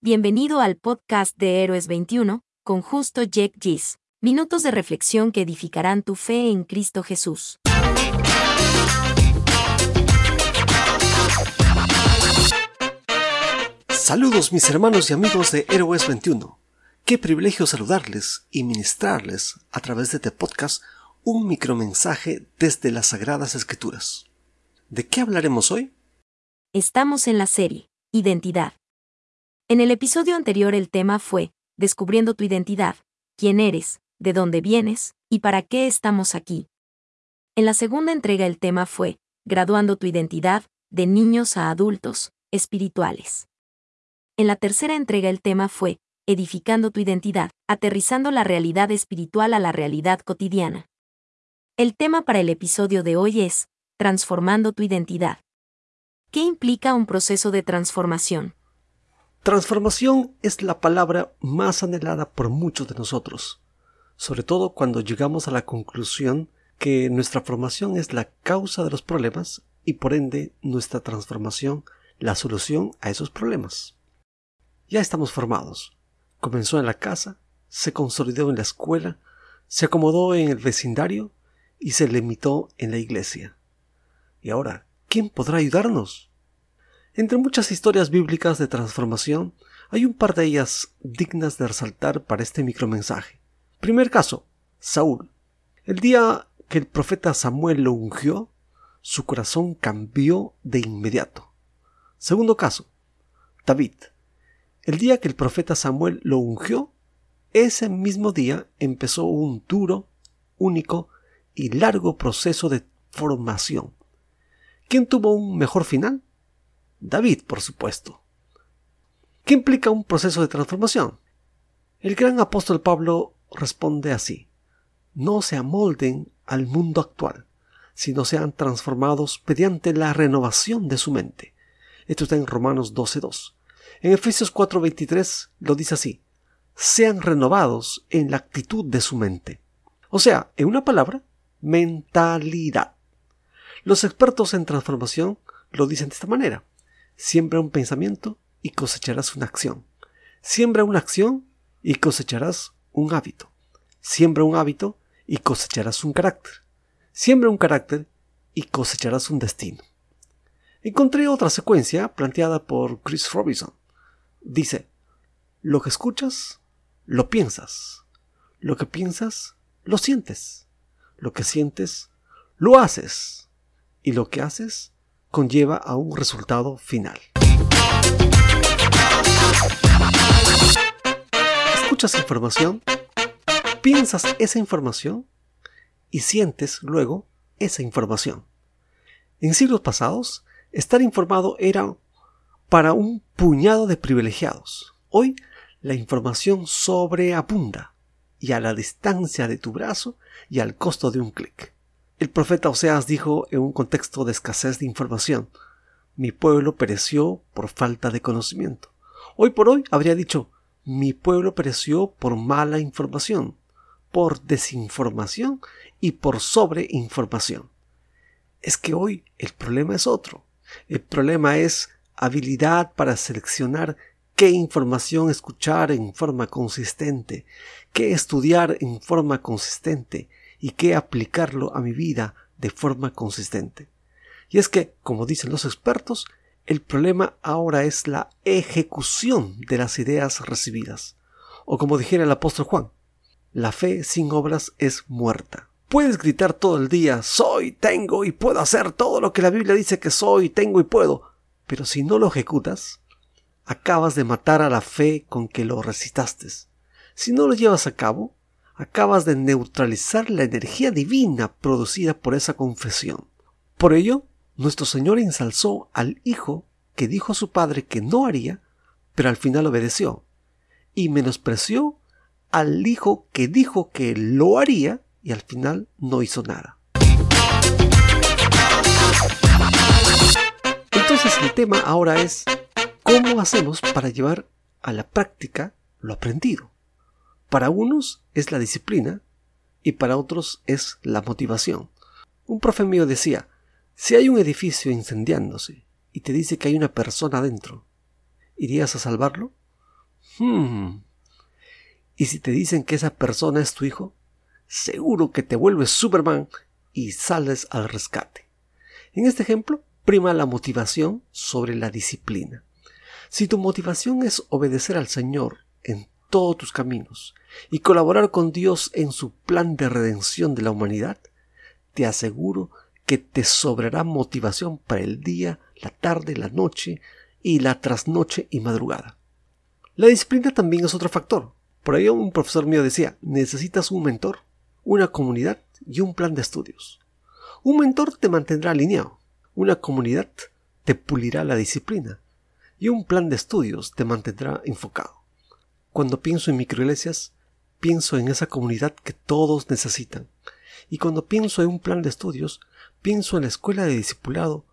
Bienvenido al podcast de Héroes 21, con justo Jack Gis. Minutos de reflexión que edificarán tu fe en Cristo Jesús. Saludos mis hermanos y amigos de Héroes 21. Qué privilegio saludarles y ministrarles a través de este podcast un micromensaje desde las Sagradas Escrituras. ¿De qué hablaremos hoy? Estamos en la serie Identidad. En el episodio anterior el tema fue Descubriendo tu identidad, quién eres, de dónde vienes y para qué estamos aquí. En la segunda entrega el tema fue Graduando tu identidad, de niños a adultos, espirituales. En la tercera entrega el tema fue Edificando tu identidad, aterrizando la realidad espiritual a la realidad cotidiana. El tema para el episodio de hoy es Transformando tu identidad. ¿Qué implica un proceso de transformación? Transformación es la palabra más anhelada por muchos de nosotros, sobre todo cuando llegamos a la conclusión que nuestra formación es la causa de los problemas y por ende nuestra transformación la solución a esos problemas. Ya estamos formados. Comenzó en la casa, se consolidó en la escuela, se acomodó en el vecindario y se limitó en la iglesia. Y ahora, ¿quién podrá ayudarnos? Entre muchas historias bíblicas de transformación, hay un par de ellas dignas de resaltar para este micromensaje. Primer caso, Saúl. El día que el profeta Samuel lo ungió, su corazón cambió de inmediato. Segundo caso, David. El día que el profeta Samuel lo ungió, ese mismo día empezó un duro, único y largo proceso de formación. ¿Quién tuvo un mejor final? David, por supuesto. ¿Qué implica un proceso de transformación? El gran apóstol Pablo responde así. No se amolden al mundo actual, sino sean transformados mediante la renovación de su mente. Esto está en Romanos 12.2. En Efesios 4.23 lo dice así. Sean renovados en la actitud de su mente. O sea, en una palabra, mentalidad. Los expertos en transformación lo dicen de esta manera. Siembra un pensamiento y cosecharás una acción. Siembra una acción y cosecharás un hábito. Siembra un hábito y cosecharás un carácter. Siembra un carácter y cosecharás un destino. Encontré otra secuencia planteada por Chris Robinson. Dice, lo que escuchas, lo piensas. Lo que piensas, lo sientes. Lo que sientes, lo haces. Y lo que haces, conlleva a un resultado final. Escuchas información, piensas esa información y sientes luego esa información. En siglos pasados, estar informado era para un puñado de privilegiados. Hoy, la información sobreabunda y a la distancia de tu brazo y al costo de un clic. El profeta Oseas dijo en un contexto de escasez de información, mi pueblo pereció por falta de conocimiento. Hoy por hoy habría dicho, mi pueblo pereció por mala información, por desinformación y por sobreinformación. Es que hoy el problema es otro. El problema es habilidad para seleccionar qué información escuchar en forma consistente, qué estudiar en forma consistente, y qué aplicarlo a mi vida de forma consistente. Y es que, como dicen los expertos, el problema ahora es la ejecución de las ideas recibidas. O como dijera el apóstol Juan, la fe sin obras es muerta. Puedes gritar todo el día, soy, tengo y puedo hacer todo lo que la Biblia dice que soy, tengo y puedo, pero si no lo ejecutas, acabas de matar a la fe con que lo recitaste. Si no lo llevas a cabo, acabas de neutralizar la energía divina producida por esa confesión. Por ello, nuestro Señor ensalzó al Hijo que dijo a su Padre que no haría, pero al final obedeció, y menospreció al Hijo que dijo que lo haría y al final no hizo nada. Entonces el tema ahora es cómo hacemos para llevar a la práctica lo aprendido. Para unos es la disciplina y para otros es la motivación. Un profe mío decía, si hay un edificio incendiándose y te dice que hay una persona adentro, ¿irías a salvarlo? Hmm. Y si te dicen que esa persona es tu hijo, seguro que te vuelves Superman y sales al rescate. En este ejemplo, prima la motivación sobre la disciplina. Si tu motivación es obedecer al Señor en todos tus caminos y colaborar con Dios en su plan de redención de la humanidad, te aseguro que te sobrará motivación para el día, la tarde, la noche y la trasnoche y madrugada. La disciplina también es otro factor. Por ello un profesor mío decía, necesitas un mentor, una comunidad y un plan de estudios. Un mentor te mantendrá alineado, una comunidad te pulirá la disciplina y un plan de estudios te mantendrá enfocado. Cuando pienso en microiglesias, pienso en esa comunidad que todos necesitan. Y cuando pienso en un plan de estudios, pienso en la escuela de discipulado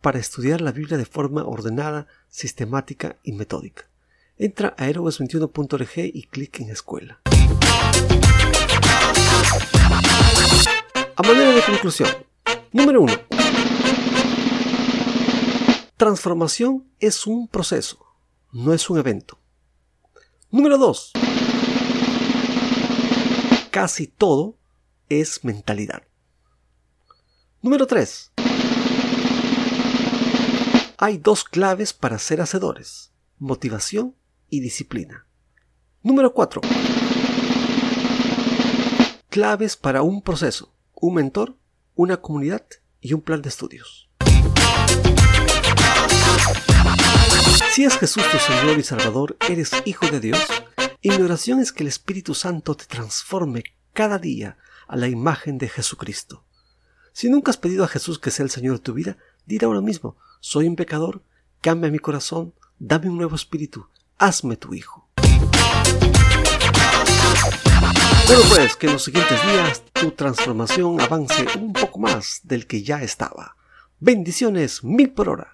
para estudiar la Biblia de forma ordenada, sistemática y metódica. Entra a aerobes21.org y clic en escuela. A manera de conclusión, número 1. Transformación es un proceso, no es un evento. Número 2. Casi todo es mentalidad. Número 3. Hay dos claves para ser hacedores, motivación y disciplina. Número 4. Claves para un proceso, un mentor, una comunidad y un plan de estudios. Si es Jesús tu Señor y Salvador, eres hijo de Dios, y mi oración es que el Espíritu Santo te transforme cada día a la imagen de Jesucristo. Si nunca has pedido a Jesús que sea el Señor de tu vida, dile ahora mismo, soy un pecador, cambia mi corazón, dame un nuevo espíritu, hazme tu hijo. Bueno pues, que en los siguientes días tu transformación avance un poco más del que ya estaba. Bendiciones mil por hora.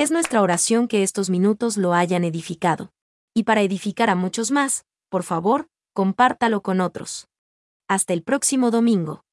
Es nuestra oración que estos minutos lo hayan edificado. Y para edificar a muchos más, por favor, compártalo con otros. Hasta el próximo domingo.